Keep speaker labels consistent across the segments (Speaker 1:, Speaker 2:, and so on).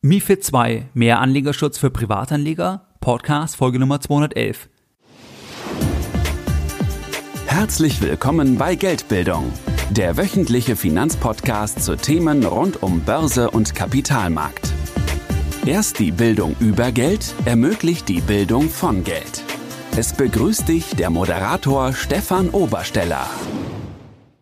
Speaker 1: MIFID 2, mehr Anlegerschutz für Privatanleger, Podcast Folge Nummer 211.
Speaker 2: Herzlich willkommen bei Geldbildung, der wöchentliche Finanzpodcast zu Themen rund um Börse und Kapitalmarkt. Erst die Bildung über Geld ermöglicht die Bildung von Geld. Es begrüßt dich der Moderator Stefan Obersteller.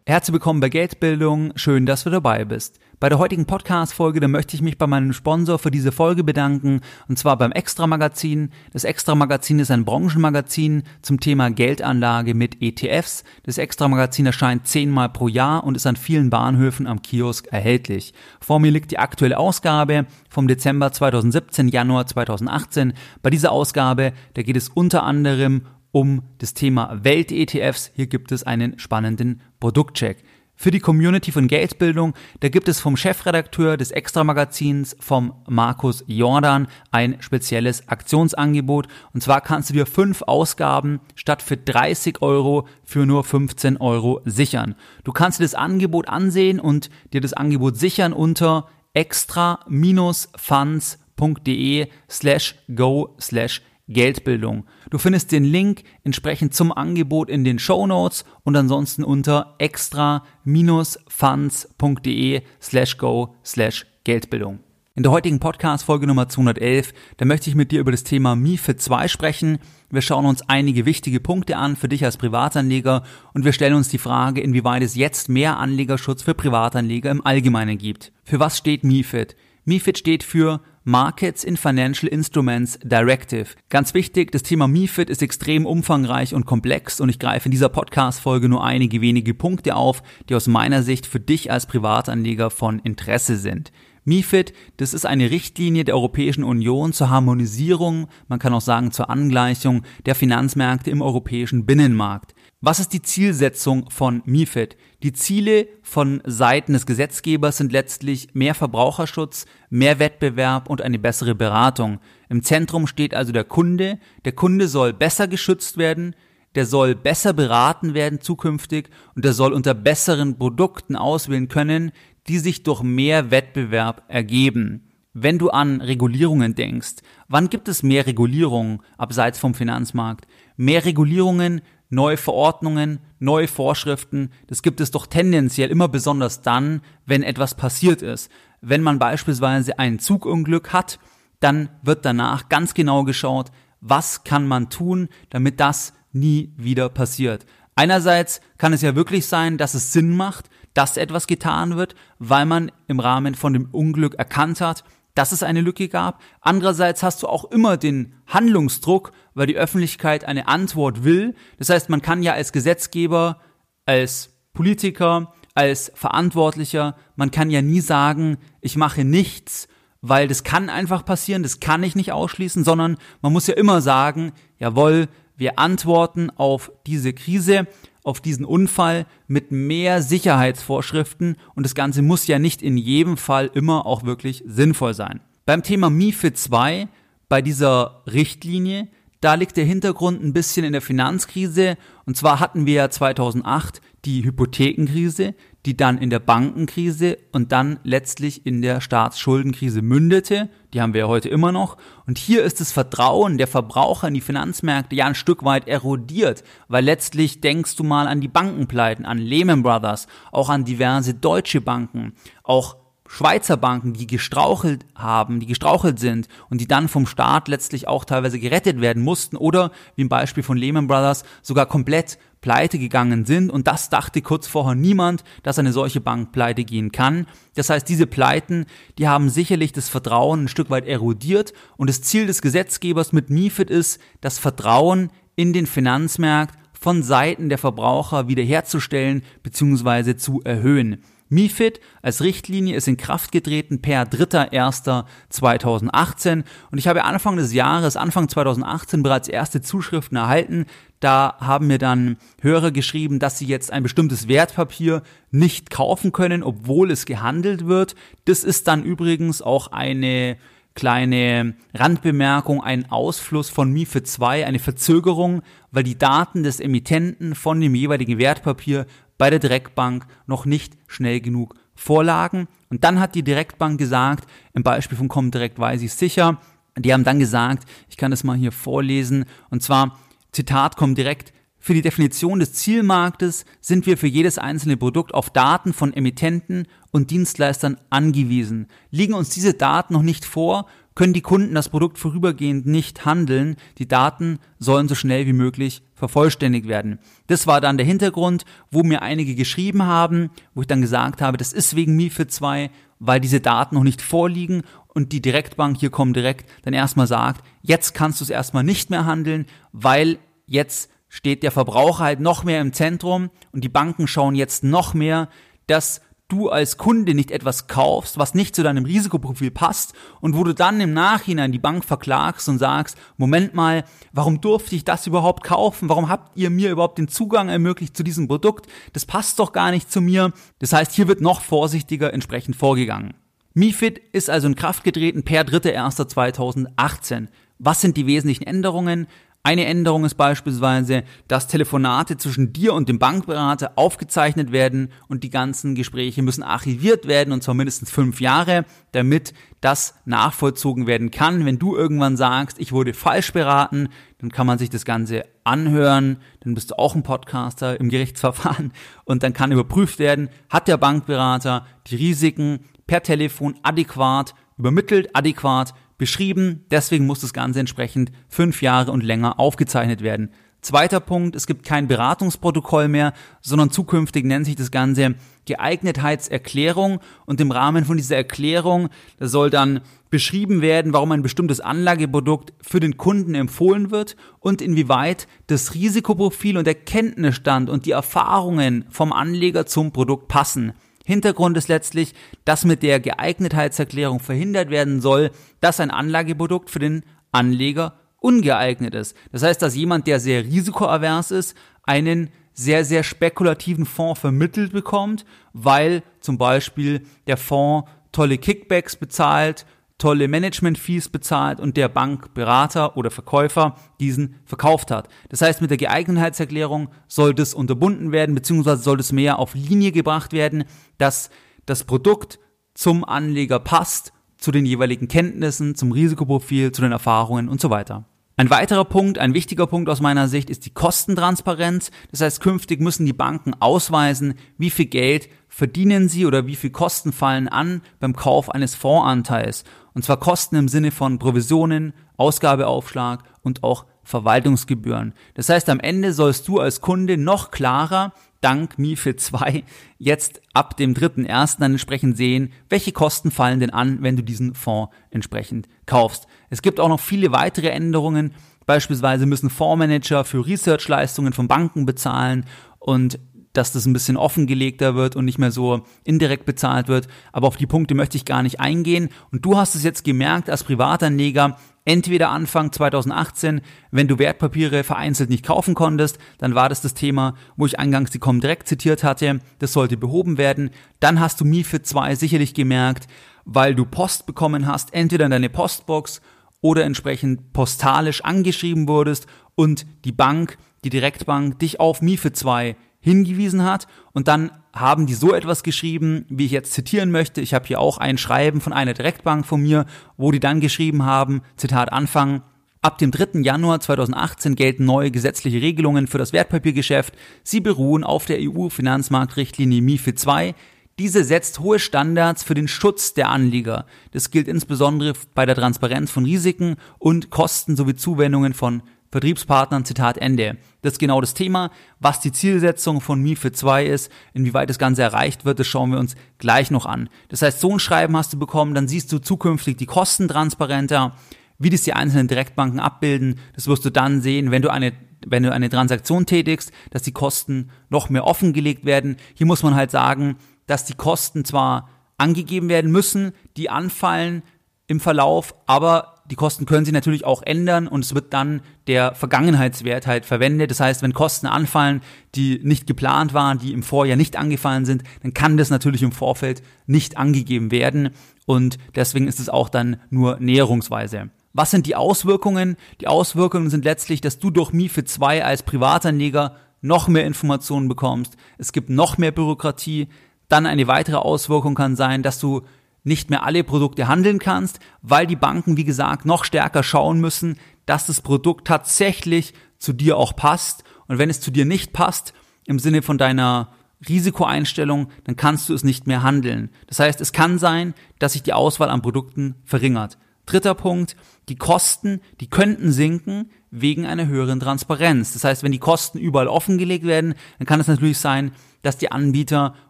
Speaker 1: Herzlich willkommen bei Geldbildung, schön, dass du dabei bist. Bei der heutigen Podcast-Folge, da möchte ich mich bei meinem Sponsor für diese Folge bedanken, und zwar beim Extra-Magazin. Das Extra-Magazin ist ein Branchenmagazin zum Thema Geldanlage mit ETFs. Das Extra-Magazin erscheint zehnmal pro Jahr und ist an vielen Bahnhöfen am Kiosk erhältlich. Vor mir liegt die aktuelle Ausgabe vom Dezember 2017, Januar 2018. Bei dieser Ausgabe, da geht es unter anderem um das Thema Welt-ETFs. Hier gibt es einen spannenden Produktcheck für die Community von Geldbildung. Da gibt es vom Chefredakteur des Extra-Magazins, vom Markus Jordan, ein spezielles Aktionsangebot. Und zwar kannst du dir fünf Ausgaben statt für 30 Euro für nur 15 Euro sichern. Du kannst dir das Angebot ansehen und dir das Angebot sichern unter extra-funds.de slash go slash Geldbildung. Du findest den Link entsprechend zum Angebot in den Show Notes und ansonsten unter extra-funds.de slash go slash Geldbildung. In der heutigen Podcast-Folge Nummer 211, da möchte ich mit dir über das Thema MIFID 2 sprechen. Wir schauen uns einige wichtige Punkte an für dich als Privatanleger und wir stellen uns die Frage, inwieweit es jetzt mehr Anlegerschutz für Privatanleger im Allgemeinen gibt. Für was steht MIFID? MIFID steht für Markets in Financial Instruments Directive. Ganz wichtig, das Thema MIFID ist extrem umfangreich und komplex und ich greife in dieser Podcast-Folge nur einige wenige Punkte auf, die aus meiner Sicht für dich als Privatanleger von Interesse sind. MIFID, das ist eine Richtlinie der Europäischen Union zur Harmonisierung, man kann auch sagen zur Angleichung der Finanzmärkte im europäischen Binnenmarkt. Was ist die Zielsetzung von MIFID? Die Ziele von Seiten des Gesetzgebers sind letztlich mehr Verbraucherschutz, mehr Wettbewerb und eine bessere Beratung. Im Zentrum steht also der Kunde. Der Kunde soll besser geschützt werden, der soll besser beraten werden zukünftig und der soll unter besseren Produkten auswählen können, die sich durch mehr Wettbewerb ergeben. Wenn du an Regulierungen denkst, wann gibt es mehr Regulierungen abseits vom Finanzmarkt? Mehr Regulierungen neue Verordnungen, neue Vorschriften, das gibt es doch tendenziell immer besonders dann, wenn etwas passiert ist. Wenn man beispielsweise ein Zugunglück hat, dann wird danach ganz genau geschaut, was kann man tun, damit das nie wieder passiert. Einerseits kann es ja wirklich sein, dass es Sinn macht, dass etwas getan wird, weil man im Rahmen von dem Unglück erkannt hat, dass es eine Lücke gab. Andererseits hast du auch immer den Handlungsdruck, weil die Öffentlichkeit eine Antwort will. Das heißt, man kann ja als Gesetzgeber, als Politiker, als Verantwortlicher, man kann ja nie sagen, ich mache nichts, weil das kann einfach passieren, das kann ich nicht ausschließen, sondern man muss ja immer sagen, jawohl, wir antworten auf diese Krise, auf diesen Unfall mit mehr Sicherheitsvorschriften und das Ganze muss ja nicht in jedem Fall immer auch wirklich sinnvoll sein. Beim Thema MIFID 2, bei dieser Richtlinie, da liegt der Hintergrund ein bisschen in der Finanzkrise. Und zwar hatten wir ja 2008 die Hypothekenkrise, die dann in der Bankenkrise und dann letztlich in der Staatsschuldenkrise mündete. Die haben wir ja heute immer noch. Und hier ist das Vertrauen der Verbraucher in die Finanzmärkte ja ein Stück weit erodiert, weil letztlich denkst du mal an die Bankenpleiten, an Lehman Brothers, auch an diverse deutsche Banken, auch Schweizer Banken, die gestrauchelt haben, die gestrauchelt sind und die dann vom Staat letztlich auch teilweise gerettet werden mussten oder, wie im Beispiel von Lehman Brothers, sogar komplett pleite gegangen sind und das dachte kurz vorher niemand, dass eine solche Bank pleite gehen kann. Das heißt, diese Pleiten, die haben sicherlich das Vertrauen ein Stück weit erodiert und das Ziel des Gesetzgebers mit MIFID ist, das Vertrauen in den Finanzmarkt von Seiten der Verbraucher wiederherzustellen bzw. zu erhöhen. MIFID als Richtlinie ist in Kraft getreten per 3.1.2018 und ich habe Anfang des Jahres, Anfang 2018 bereits erste Zuschriften erhalten. Da haben mir dann Hörer geschrieben, dass sie jetzt ein bestimmtes Wertpapier nicht kaufen können, obwohl es gehandelt wird. Das ist dann übrigens auch eine kleine Randbemerkung, ein Ausfluss von MIFID 2, eine Verzögerung, weil die Daten des Emittenten von dem jeweiligen Wertpapier bei der Direktbank noch nicht schnell genug vorlagen. Und dann hat die Direktbank gesagt, im Beispiel von Comdirect weiß ich sicher, die haben dann gesagt, ich kann das mal hier vorlesen, und zwar, Zitat Comdirect, für die Definition des Zielmarktes sind wir für jedes einzelne Produkt auf Daten von Emittenten und Dienstleistern angewiesen. Liegen uns diese Daten noch nicht vor, können die Kunden das Produkt vorübergehend nicht handeln. Die Daten sollen so schnell wie möglich vervollständigt werden. Das war dann der Hintergrund, wo mir einige geschrieben haben, wo ich dann gesagt habe, das ist wegen MIFID 2, weil diese Daten noch nicht vorliegen und die Direktbank hier kommt direkt dann erstmal sagt, jetzt kannst du es erstmal nicht mehr handeln, weil jetzt steht der Verbraucher halt noch mehr im Zentrum und die Banken schauen jetzt noch mehr, dass du als Kunde nicht etwas kaufst, was nicht zu deinem Risikoprofil passt und wo du dann im Nachhinein die Bank verklagst und sagst, Moment mal, warum durfte ich das überhaupt kaufen? Warum habt ihr mir überhaupt den Zugang ermöglicht zu diesem Produkt? Das passt doch gar nicht zu mir. Das heißt, hier wird noch vorsichtiger entsprechend vorgegangen. MiFID ist also in Kraft getreten per 3.1.2018. Was sind die wesentlichen Änderungen? Eine Änderung ist beispielsweise, dass Telefonate zwischen dir und dem Bankberater aufgezeichnet werden und die ganzen Gespräche müssen archiviert werden und zwar mindestens fünf Jahre, damit das nachvollzogen werden kann. Wenn du irgendwann sagst, ich wurde falsch beraten, dann kann man sich das Ganze anhören, dann bist du auch ein Podcaster im Gerichtsverfahren und dann kann überprüft werden, hat der Bankberater die Risiken per Telefon adäquat übermittelt, adäquat beschrieben. Deswegen muss das Ganze entsprechend fünf Jahre und länger aufgezeichnet werden. Zweiter Punkt, es gibt kein Beratungsprotokoll mehr, sondern zukünftig nennt sich das Ganze Geeignetheitserklärung und im Rahmen von dieser Erklärung soll dann beschrieben werden, warum ein bestimmtes Anlageprodukt für den Kunden empfohlen wird und inwieweit das Risikoprofil und der Kenntnisstand und die Erfahrungen vom Anleger zum Produkt passen. Hintergrund ist letztlich, dass mit der Geeignetheitserklärung verhindert werden soll, dass ein Anlageprodukt für den Anleger ungeeignet ist. Das heißt, dass jemand, der sehr risikoavers ist, einen sehr, sehr spekulativen Fonds vermittelt bekommt, weil zum Beispiel der Fonds tolle Kickbacks bezahlt tolle Management-Fees bezahlt und der Bankberater oder Verkäufer diesen verkauft hat. Das heißt, mit der Geeignetheitserklärung soll das unterbunden werden, beziehungsweise soll das mehr auf Linie gebracht werden, dass das Produkt zum Anleger passt, zu den jeweiligen Kenntnissen, zum Risikoprofil, zu den Erfahrungen und so weiter. Ein weiterer Punkt, ein wichtiger Punkt aus meiner Sicht ist die Kostentransparenz. Das heißt, künftig müssen die Banken ausweisen, wie viel Geld verdienen sie oder wie viel Kosten fallen an beim Kauf eines Fondsanteils. Und zwar Kosten im Sinne von Provisionen, Ausgabeaufschlag und auch Verwaltungsgebühren. Das heißt, am Ende sollst du als Kunde noch klarer dank MIFID 2 jetzt ab dem 3.1. dann entsprechend sehen, welche Kosten fallen denn an, wenn du diesen Fonds entsprechend kaufst. Es gibt auch noch viele weitere Änderungen. Beispielsweise müssen Fondsmanager für Researchleistungen von Banken bezahlen und dass das ein bisschen offengelegter wird und nicht mehr so indirekt bezahlt wird. Aber auf die Punkte möchte ich gar nicht eingehen. Und du hast es jetzt gemerkt als Privatanleger, entweder Anfang 2018, wenn du Wertpapiere vereinzelt nicht kaufen konntest, dann war das das Thema, wo ich eingangs die Comdirect zitiert hatte, das sollte behoben werden. Dann hast du MIFID 2 sicherlich gemerkt, weil du Post bekommen hast, entweder in deine Postbox oder entsprechend postalisch angeschrieben wurdest und die Bank, die Direktbank dich auf MIFID 2 hingewiesen hat. Und dann haben die so etwas geschrieben, wie ich jetzt zitieren möchte. Ich habe hier auch ein Schreiben von einer Direktbank von mir, wo die dann geschrieben haben, Zitat Anfang, Ab dem 3. Januar 2018 gelten neue gesetzliche Regelungen für das Wertpapiergeschäft. Sie beruhen auf der EU-Finanzmarktrichtlinie MIFID II. Diese setzt hohe Standards für den Schutz der Anleger. Das gilt insbesondere bei der Transparenz von Risiken und Kosten sowie Zuwendungen von Vertriebspartnern, Zitat Ende. Das ist genau das Thema. Was die Zielsetzung von MIFID 2 ist, inwieweit das Ganze erreicht wird, das schauen wir uns gleich noch an. Das heißt, so ein Schreiben hast du bekommen, dann siehst du zukünftig die Kosten transparenter, wie das die einzelnen Direktbanken abbilden. Das wirst du dann sehen, wenn du eine wenn du eine Transaktion tätigst, dass die Kosten noch mehr offengelegt werden. Hier muss man halt sagen, dass die Kosten zwar angegeben werden müssen, die anfallen im Verlauf, aber die Kosten können sich natürlich auch ändern und es wird dann der Vergangenheitswert halt verwendet. Das heißt, wenn Kosten anfallen, die nicht geplant waren, die im Vorjahr nicht angefallen sind, dann kann das natürlich im Vorfeld nicht angegeben werden und deswegen ist es auch dann nur näherungsweise. Was sind die Auswirkungen? Die Auswirkungen sind letztlich, dass du durch MIFID 2 als Privatanleger noch mehr Informationen bekommst. Es gibt noch mehr Bürokratie. Dann eine weitere Auswirkung kann sein, dass du nicht mehr alle Produkte handeln kannst, weil die Banken, wie gesagt, noch stärker schauen müssen, dass das Produkt tatsächlich zu dir auch passt. Und wenn es zu dir nicht passt, im Sinne von deiner Risikoeinstellung, dann kannst du es nicht mehr handeln. Das heißt, es kann sein, dass sich die Auswahl an Produkten verringert. Dritter Punkt, die Kosten, die könnten sinken wegen einer höheren Transparenz. Das heißt, wenn die Kosten überall offengelegt werden, dann kann es natürlich sein, dass die Anbieter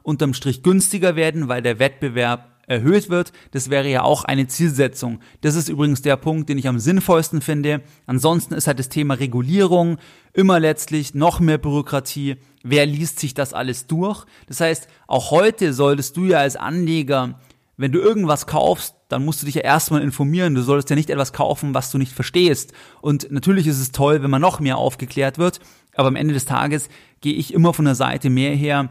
Speaker 1: unterm Strich günstiger werden, weil der Wettbewerb erhöht wird. Das wäre ja auch eine Zielsetzung. Das ist übrigens der Punkt, den ich am sinnvollsten finde. Ansonsten ist halt das Thema Regulierung immer letztlich noch mehr Bürokratie. Wer liest sich das alles durch? Das heißt, auch heute solltest du ja als Anleger, wenn du irgendwas kaufst, dann musst du dich ja erstmal informieren. Du solltest ja nicht etwas kaufen, was du nicht verstehst. Und natürlich ist es toll, wenn man noch mehr aufgeklärt wird. Aber am Ende des Tages gehe ich immer von der Seite mehr her,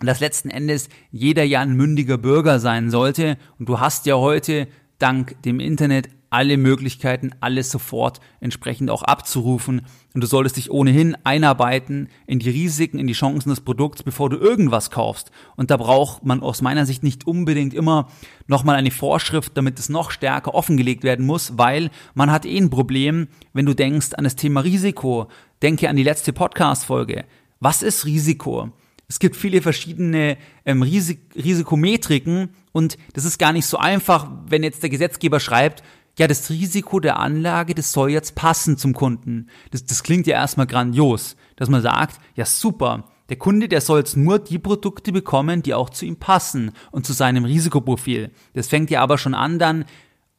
Speaker 1: dass letzten Endes jeder ja ein mündiger Bürger sein sollte. Und du hast ja heute dank dem Internet alle Möglichkeiten, alles sofort entsprechend auch abzurufen. Und du solltest dich ohnehin einarbeiten in die Risiken, in die Chancen des Produkts, bevor du irgendwas kaufst. Und da braucht man aus meiner Sicht nicht unbedingt immer nochmal eine Vorschrift, damit es noch stärker offengelegt werden muss, weil man hat eh ein Problem, wenn du denkst an das Thema Risiko. Denke an die letzte Podcast-Folge. Was ist Risiko? Es gibt viele verschiedene ähm, Risik Risikometriken und das ist gar nicht so einfach, wenn jetzt der Gesetzgeber schreibt, ja, das Risiko der Anlage, das soll jetzt passen zum Kunden. Das, das klingt ja erstmal grandios, dass man sagt, ja super, der Kunde, der soll jetzt nur die Produkte bekommen, die auch zu ihm passen und zu seinem Risikoprofil. Das fängt ja aber schon an dann,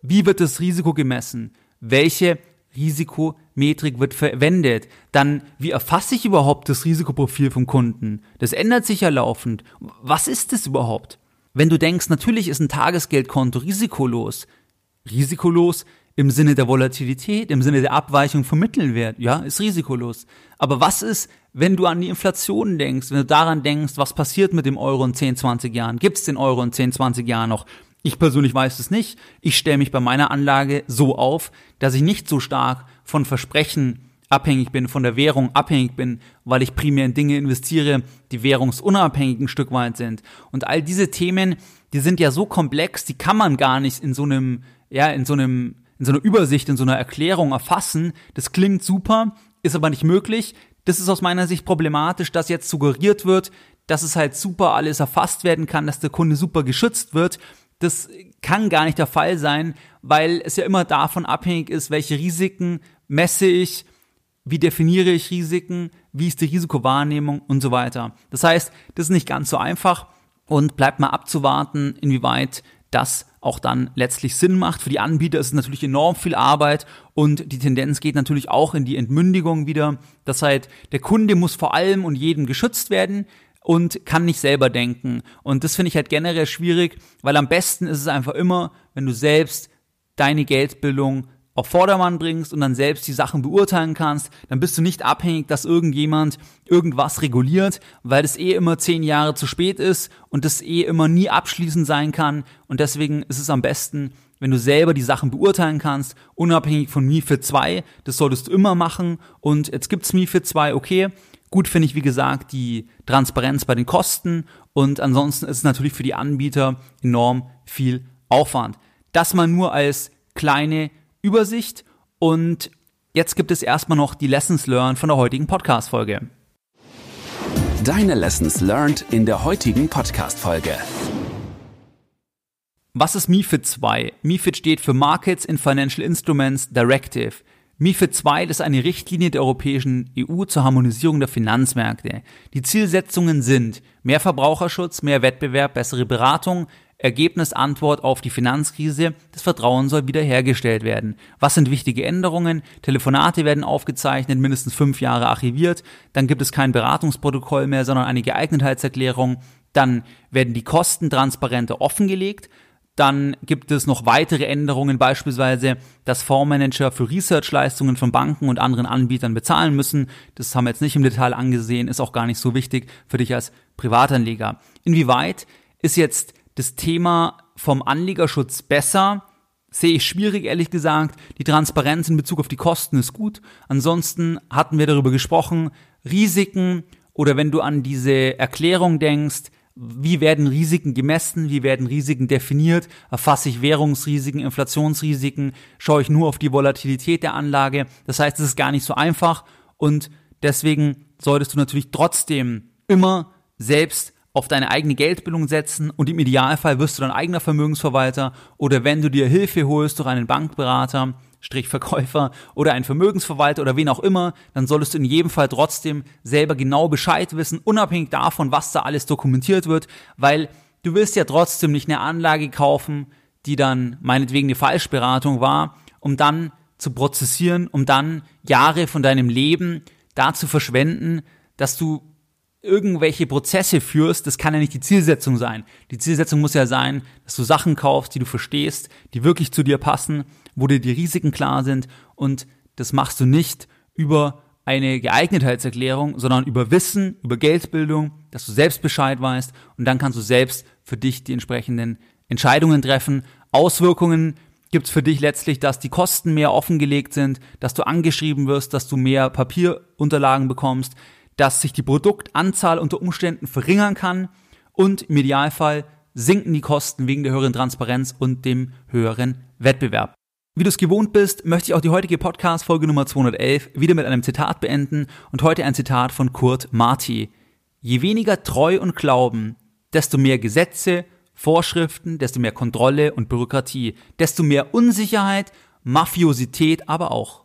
Speaker 1: wie wird das Risiko gemessen? Welche Risikometrik wird verwendet? Dann, wie erfasse ich überhaupt das Risikoprofil vom Kunden? Das ändert sich ja laufend. Was ist das überhaupt? Wenn du denkst, natürlich ist ein Tagesgeldkonto risikolos, risikolos im Sinne der Volatilität, im Sinne der Abweichung vom Mittelwert, ja, ist risikolos. Aber was ist, wenn du an die Inflation denkst, wenn du daran denkst, was passiert mit dem Euro in 10, 20 Jahren? Gibt es den Euro in 10, 20 Jahren noch? Ich persönlich weiß es nicht. Ich stelle mich bei meiner Anlage so auf, dass ich nicht so stark von Versprechen abhängig bin, von der Währung abhängig bin, weil ich primär in Dinge investiere, die währungsunabhängig ein Stück weit sind. Und all diese Themen, die sind ja so komplex, die kann man gar nicht in so einem ja, in so einem, in so einer Übersicht, in so einer Erklärung erfassen. Das klingt super, ist aber nicht möglich. Das ist aus meiner Sicht problematisch, dass jetzt suggeriert wird, dass es halt super alles erfasst werden kann, dass der Kunde super geschützt wird. Das kann gar nicht der Fall sein, weil es ja immer davon abhängig ist, welche Risiken messe ich, wie definiere ich Risiken, wie ist die Risikowahrnehmung und so weiter. Das heißt, das ist nicht ganz so einfach und bleibt mal abzuwarten, inwieweit das auch dann letztlich Sinn macht. Für die Anbieter ist es natürlich enorm viel Arbeit und die Tendenz geht natürlich auch in die Entmündigung wieder. Das heißt, der Kunde muss vor allem und jedem geschützt werden und kann nicht selber denken. Und das finde ich halt generell schwierig, weil am besten ist es einfach immer, wenn du selbst deine Geldbildung auf Vordermann bringst und dann selbst die Sachen beurteilen kannst, dann bist du nicht abhängig, dass irgendjemand irgendwas reguliert, weil das eh immer zehn Jahre zu spät ist und das eh immer nie abschließend sein kann. Und deswegen ist es am besten, wenn du selber die Sachen beurteilen kannst, unabhängig von MIFID 2. Das solltest du immer machen. Und jetzt gibt's MIFID 2, okay. Gut finde ich, wie gesagt, die Transparenz bei den Kosten. Und ansonsten ist es natürlich für die Anbieter enorm viel Aufwand. Das mal nur als kleine Übersicht und jetzt gibt es erstmal noch die Lessons Learned von der heutigen Podcast-Folge.
Speaker 2: Deine Lessons Learned in der heutigen Podcast-Folge.
Speaker 1: Was ist MIFID 2? MIFID steht für Markets in Financial Instruments Directive. MIFID 2 ist eine Richtlinie der Europäischen EU zur Harmonisierung der Finanzmärkte. Die Zielsetzungen sind mehr Verbraucherschutz, mehr Wettbewerb, bessere Beratung, Ergebnis Antwort auf die Finanzkrise, das Vertrauen soll wiederhergestellt werden. Was sind wichtige Änderungen? Telefonate werden aufgezeichnet, mindestens fünf Jahre archiviert, dann gibt es kein Beratungsprotokoll mehr, sondern eine Geeignetheitserklärung, dann werden die Kosten transparenter offengelegt, dann gibt es noch weitere Änderungen, beispielsweise, dass Fondsmanager für Researchleistungen von Banken und anderen Anbietern bezahlen müssen. Das haben wir jetzt nicht im Detail angesehen, ist auch gar nicht so wichtig für dich als Privatanleger. Inwieweit ist jetzt das Thema vom Anlegerschutz besser. Sehe ich schwierig, ehrlich gesagt. Die Transparenz in Bezug auf die Kosten ist gut. Ansonsten hatten wir darüber gesprochen, Risiken oder wenn du an diese Erklärung denkst, wie werden Risiken gemessen, wie werden Risiken definiert, erfasse ich Währungsrisiken, Inflationsrisiken, schaue ich nur auf die Volatilität der Anlage. Das heißt, es ist gar nicht so einfach und deswegen solltest du natürlich trotzdem immer selbst auf deine eigene Geldbildung setzen und im Idealfall wirst du dein eigener Vermögensverwalter oder wenn du dir Hilfe holst durch einen Bankberater, Strich Verkäufer oder einen Vermögensverwalter oder wen auch immer, dann solltest du in jedem Fall trotzdem selber genau Bescheid wissen, unabhängig davon, was da alles dokumentiert wird, weil du willst ja trotzdem nicht eine Anlage kaufen, die dann meinetwegen eine Falschberatung war, um dann zu prozessieren, um dann Jahre von deinem Leben da zu verschwenden, dass du irgendwelche Prozesse führst, das kann ja nicht die Zielsetzung sein. Die Zielsetzung muss ja sein, dass du Sachen kaufst, die du verstehst, die wirklich zu dir passen, wo dir die Risiken klar sind und das machst du nicht über eine Geeignetheitserklärung, sondern über Wissen, über Geldbildung, dass du selbst Bescheid weißt und dann kannst du selbst für dich die entsprechenden Entscheidungen treffen. Auswirkungen gibt es für dich letztlich, dass die Kosten mehr offengelegt sind, dass du angeschrieben wirst, dass du mehr Papierunterlagen bekommst, dass sich die Produktanzahl unter Umständen verringern kann und im Idealfall sinken die Kosten wegen der höheren Transparenz und dem höheren Wettbewerb. Wie du es gewohnt bist, möchte ich auch die heutige Podcast-Folge Nummer 211 wieder mit einem Zitat beenden und heute ein Zitat von Kurt Marti. Je weniger Treu und Glauben, desto mehr Gesetze, Vorschriften, desto mehr Kontrolle und Bürokratie, desto mehr Unsicherheit, Mafiosität aber auch.